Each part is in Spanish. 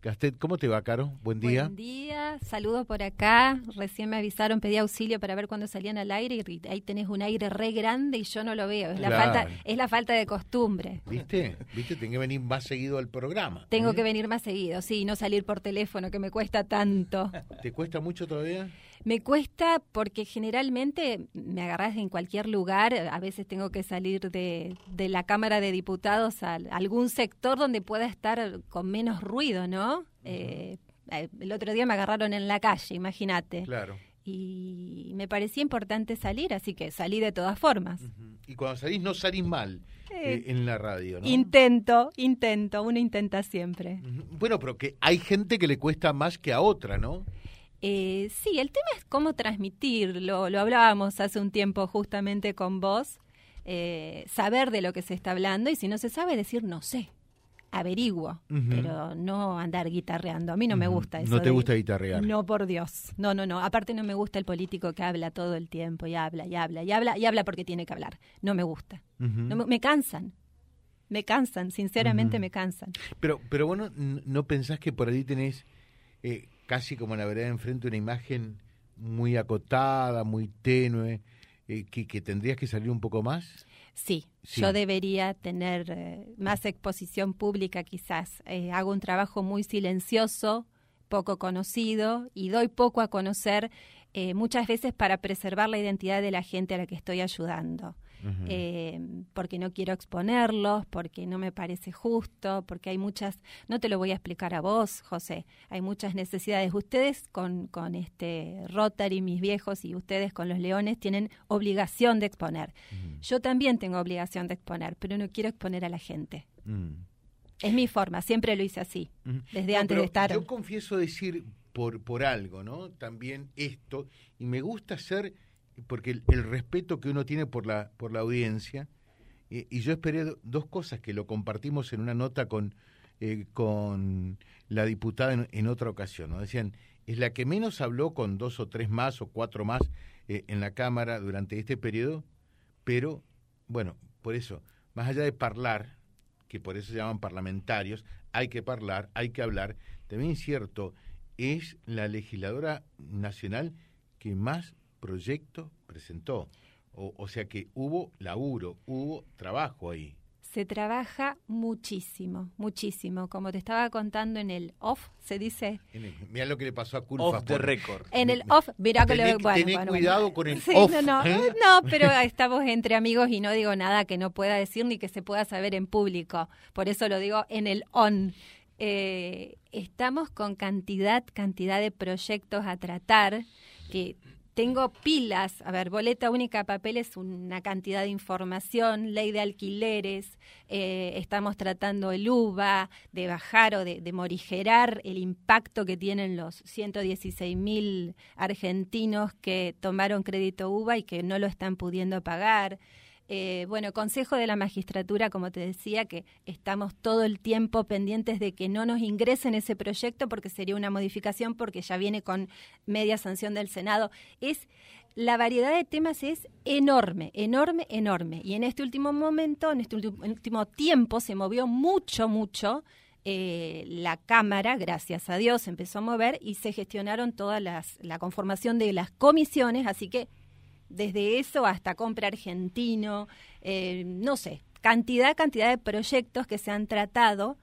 Gastet, ¿cómo te va, Caro? Buen día. Buen día, saludos por acá. Recién me avisaron, pedí auxilio para ver cuándo salían al aire y ahí tenés un aire re grande y yo no lo veo. Es, la, falta, es la falta de costumbre. ¿Viste? ¿Viste? Tengo que venir más seguido al programa. Tengo ¿eh? que venir más seguido, sí, no salir por teléfono, que me cuesta tanto. ¿Te cuesta mucho todavía? Me cuesta porque generalmente me agarras en cualquier lugar, a veces tengo que salir de, de la Cámara de Diputados a algún sector donde pueda estar con menos ruido, ¿no? Eh, el otro día me agarraron en la calle, imagínate. Claro. Y me parecía importante salir, así que salí de todas formas. Y cuando salís no salís mal eh, en la radio, ¿no? Intento, intento, uno intenta siempre. Bueno, pero que hay gente que le cuesta más que a otra, ¿no? Eh, sí, el tema es cómo transmitirlo. Lo hablábamos hace un tiempo justamente con vos. Eh, saber de lo que se está hablando y si no se sabe, decir no sé. Averiguo, pero no andar guitarreando. A mí no me gusta eso. No te gusta guitarrear. No, por Dios. No, no, no. Aparte no me gusta el político que habla todo el tiempo y habla y habla y habla y habla porque tiene que hablar. No me gusta. no me, cansan. Me cansan, sinceramente me cansan. Pero, pero bueno, ¿no pensás que por ahí tenés eh, casi como la verdad enfrente una imagen muy acotada, muy tenue, eh, que, tendrías que salir un poco más? Sí, yo debería tener eh, más exposición pública quizás. Eh, hago un trabajo muy silencioso, poco conocido y doy poco a conocer muchas veces para preservar la identidad de la gente a la que estoy ayudando eh, porque no quiero exponerlos, porque no me parece justo, porque hay muchas, no te lo voy a explicar a vos, José, hay muchas necesidades. Ustedes con, con este Rotary, mis viejos, y ustedes con los leones tienen obligación de exponer. Yo también tengo obligación de exponer, pero no quiero exponer a la gente. Es mi forma, siempre lo hice así, desde antes de estar. Yo confieso decir por, por algo, ¿no? También esto, y me gusta ser porque el, respeto que uno tiene por la, por la audiencia, eh, y yo esperé dos cosas que lo compartimos en una nota con, eh, con la diputada en, otra ocasión. ¿no? Decían, es la que menos habló con dos o tres más o cuatro más eh, en la Cámara durante este periodo, pero bueno, por eso, más allá de hablar, que por eso se llaman parlamentarios, hay que hablar, hay que hablar, también es cierto, es la legisladora nacional que más proyecto presentó. O, sea que hubo laburo, hubo trabajo ahí. Se trabaja muchísimo, muchísimo. Como te estaba contando en el off, se dice. mira lo que le pasó a Culfa. Off the record. En el off, mira que le. Bueno, cuidado con el off. No, no, ¿eh? no, pero estamos entre amigos y no digo nada que no pueda decir ni que se pueda saber en público. Por eso lo digo en el on. Eh, estamos con cantidad, cantidad de proyectos a tratar que tengo pilas, a ver, boleta única papel es una cantidad de información, ley de alquileres, eh, estamos tratando el UVA, de bajar o de, de, morigerar el impacto que tienen los 116 mil argentinos que tomaron crédito UVA y que no lo están pudiendo pagar. Eh, bueno, Consejo de la Magistratura, como te decía, que estamos todo el tiempo pendientes de que no nos ingresen ese proyecto porque sería una modificación porque ya viene con media sanción del Senado. Es la variedad de temas es enorme, enorme, enorme. Y en este último momento, en este último tiempo, se movió mucho, mucho. Eh, la Cámara, gracias a Dios, empezó a mover y se gestionaron todas las, la conformación de las comisiones, así que desde eso hasta compra argentino, eh, no sé, cantidad, cantidad de proyectos que se han tratado.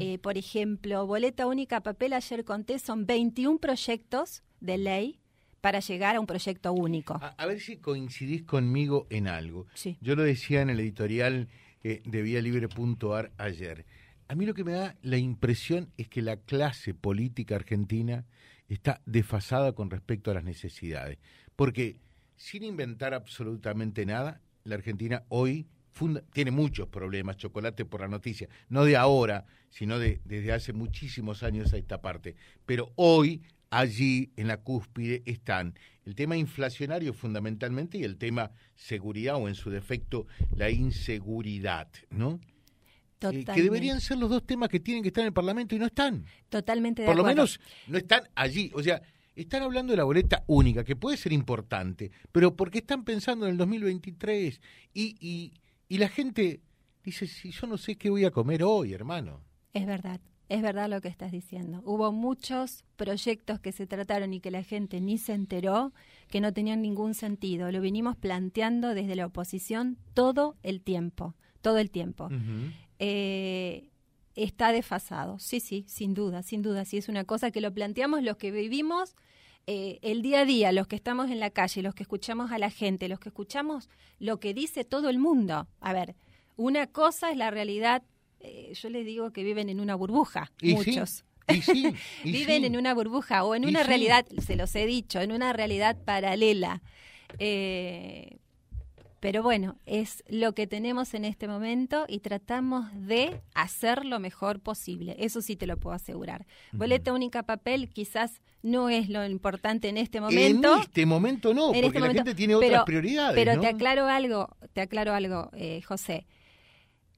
Eh, por ejemplo, boleta única papel, ayer conté, son 21 proyectos de ley para llegar a un proyecto único. A, ver si coincidís conmigo en algo. Yo lo decía en el editorial eh, de Libre.ar ayer. A mí lo que me da la impresión es que la clase política argentina está desfasada con respecto a las necesidades. Porque sin inventar absolutamente nada, la Argentina hoy tiene muchos problemas, chocolate por la noticia, no de ahora, sino de, desde hace muchísimos años a esta parte. Pero hoy allí en la cúspide están el tema inflacionario fundamentalmente y el tema seguridad o en su defecto la inseguridad, ¿no? Eh, que deberían ser los dos temas que tienen que estar en el Parlamento y no están. Totalmente de Por lo menos no están allí. O sea, están hablando de la boleta única, que puede ser importante, pero porque están pensando en el 2023 y, y, y la gente dice, si yo no sé qué voy a comer hoy, hermano. Es verdad. es verdad lo que estás diciendo. Hubo muchos proyectos que se trataron y que la gente ni se enteró, que no tenían ningún sentido. Lo vinimos planteando desde la oposición todo el tiempo, todo el tiempo. eh, está desfasado, sí, sí, sin duda, sin duda. Sí, es una cosa que lo planteamos los que vivimos eh, el día a día, los que estamos en la calle, los que escuchamos a la gente, los que escuchamos lo que dice todo el mundo. A ver, una cosa es la realidad, eh, yo les digo que viven en una burbuja, muchos. viven en una burbuja o en una realidad, se los he dicho, en una realidad paralela. Eh, pero bueno, es lo que tenemos en este momento y tratamos de hacer lo mejor posible. Eso sí te lo puedo asegurar. Boleta única papel quizás no es lo importante en este momento. En este momento no, porque este la gente tiene otras prioridades. Pero te aclaro algo, te aclaro algo, eh, José.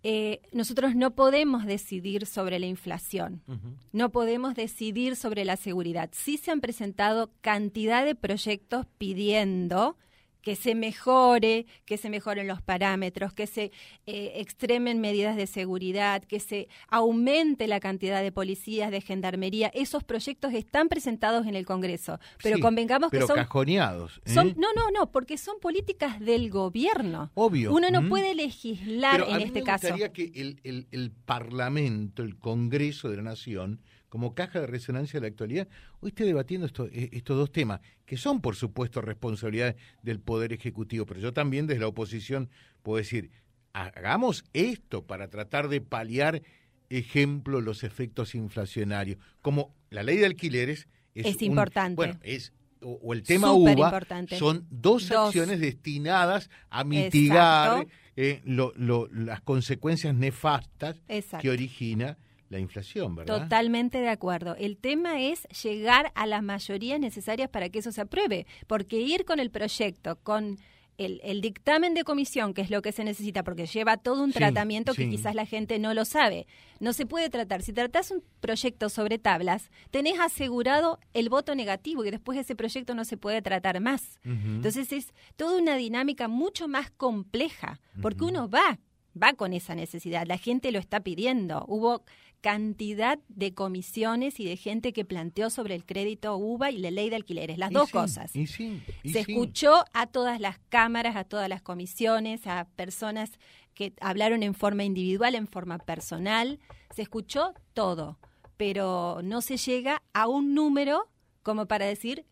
Eh, nosotros no podemos decidir sobre la inflación, no podemos decidir sobre la seguridad. Sí se han presentado cantidad de proyectos pidiendo que se mejore, que se mejoren los parámetros, que se eh, extremen medidas de seguridad, que se aumente la cantidad de policías, de gendarmería. Esos proyectos están presentados en el Congreso, pero convengamos que son cajoneados. ¿eh? Son, no, no, no, porque son políticas del gobierno. Obvio. Uno no puede legislar en este caso. Me gustaría que el, el Parlamento, el Congreso de la Nación, como caja de resonancia de la actualidad, hoy esté debatiendo eh, estos dos temas, que son, por supuesto, responsabilidades del Poder Ejecutivo, pero yo también desde la oposición puedo decir, hagamos esto para tratar de paliar, ejemplo, los efectos inflacionarios, como la ley de alquileres es, importante. Bueno, es o, el tema UBA son dos, acciones destinadas a mitigar eh, las consecuencias nefastas que origina la inflación, ¿verdad? Totalmente de acuerdo. El tema es llegar a las mayorías necesarias para que eso se apruebe, porque ir con el proyecto, con el, dictamen de comisión, que es lo que se necesita, porque lleva todo un tratamiento que quizás la gente no lo sabe. No se puede tratar. Si tratás un proyecto sobre tablas, tenés asegurado el voto negativo y después ese proyecto no se puede tratar más. Entonces es toda una dinámica mucho más compleja, porque uno va, va con esa necesidad. La gente lo está pidiendo. Hubo cantidad de comisiones y de gente que planteó sobre el crédito UVA y la ley de alquileres, las dos cosas. Se escuchó a todas las cámaras, a todas las comisiones, a personas que hablaron en forma individual, en forma personal, se escuchó todo, pero no se llega a un número como para decir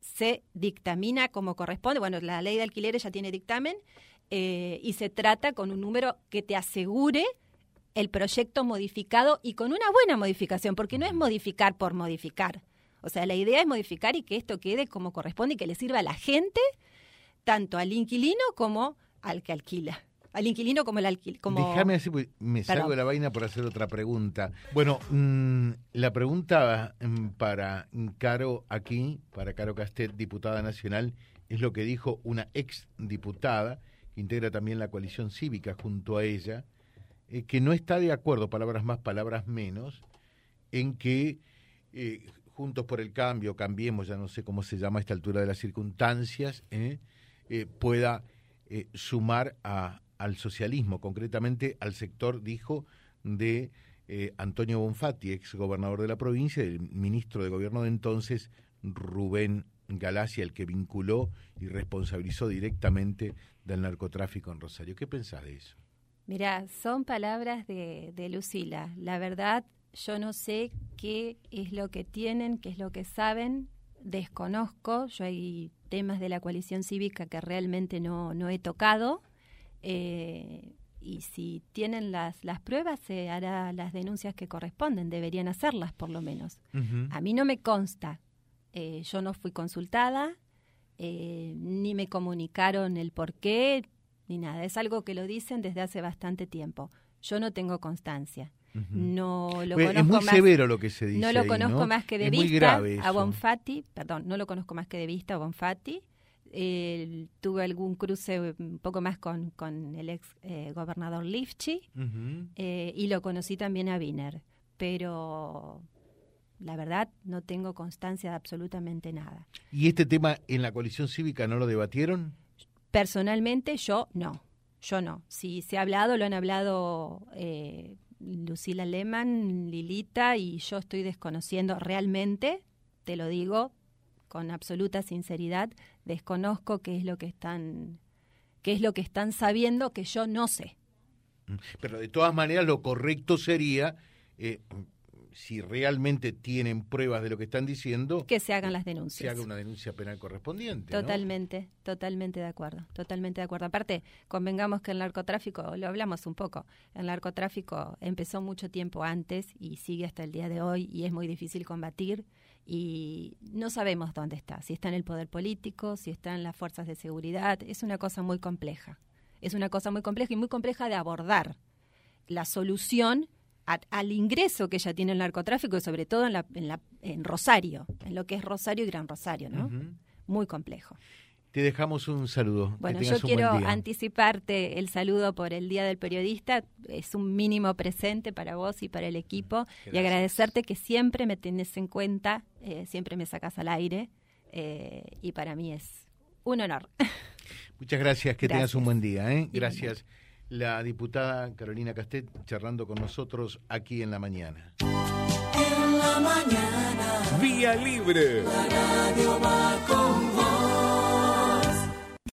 se dictamina como corresponde. Bueno, la ley de alquileres ya tiene dictamen eh, y se trata con un número que te asegure el proyecto modificado y con una buena modificación, porque no es modificar por modificar. O sea, la idea es modificar y que esto quede como corresponde y que le sirva a la gente, tanto al inquilino como al que alquila. Al inquilino como al alquilino. Déjame así, me salgo de la vaina por hacer otra pregunta. Bueno, mm, la pregunta mm, para Caro aquí, para Caro Castet, diputada nacional, es lo que dijo una ex diputada, que integra también la coalición cívica junto a ella, eh, que no está de acuerdo, palabras más, palabras menos, en que eh, Juntos por el Cambio, cambiemos, ya no sé cómo se llama a esta altura de las circunstancias, eh, pueda sumar a, al socialismo, concretamente al sector, dijo, de Antonio Bonfatti, ex gobernador de la provincia, el ministro de gobierno de entonces, Rubén Galacia, el que vinculó y responsabilizó directamente del narcotráfico en Rosario. ¿Qué pensás de eso? Mira, son palabras de, de Lucila. La verdad, yo no sé qué es lo que tienen, qué es lo que saben, desconozco. Yo hay temas de la coalición cívica que realmente no, no he tocado. Eh, y si tienen las, las pruebas, se hará las denuncias que corresponden, deberían hacerlas por lo menos. A mí no me consta, eh, yo no fui consultada, eh, ni me comunicaron el por qué, ni nada. Es algo que lo dicen desde hace bastante tiempo. Yo no tengo constancia. No lo conozco es muy más, severo lo que se dice. No lo conozco más que de vista a Bonfatti, perdón, no lo conozco más que de vista a Bonfatti. tuve algún cruce un poco más con, con el ex eh, gobernador Lifchi eh, y lo conocí también a Wiener, pero la verdad no tengo constancia de absolutamente nada. ¿Y este tema en la coalición cívica no lo debatieron? Personalmente yo no, yo no. Si se ha hablado, lo han hablado eh, Lucila Lehmann, Lilita y yo estoy desconociendo realmente, te lo digo con absoluta sinceridad, desconozco qué es lo que están qué es lo que están sabiendo que yo no sé. Mm, pero de todas maneras lo correcto sería eh, si realmente tienen pruebas de lo que están diciendo, que se hagan las denuncias. Se haga una denuncia penal correspondiente. Totalmente, totalmente de acuerdo, totalmente de acuerdo. Aparte, convengamos que el narcotráfico, lo hablamos un poco, el narcotráfico empezó mucho tiempo antes y sigue hasta el día de hoy y es muy difícil combatir y no sabemos dónde está, si está en el poder político, si está en las fuerzas de seguridad, es una cosa muy compleja. Es una cosa muy compleja y muy compleja de abordar. La solución al ingreso que ya tiene el narcotráfico y sobre todo en, la, en, la, en Rosario, en lo que es Rosario y Gran Rosario, ¿no? Muy complejo. Te dejamos un saludo. Bueno, yo quiero anticiparte el saludo por el Día del Periodista. Es un mínimo presente para vos y para el equipo. Y agradecerte que siempre me tenés en cuenta, eh, siempre me sacas al aire. Eh, y para mí es un honor. Muchas gracias, que tengas un buen día. ¿eh? Gracias la diputada Carolina Castet charlando con nosotros aquí en la mañana. En la mañana. Vía Libre. La radio va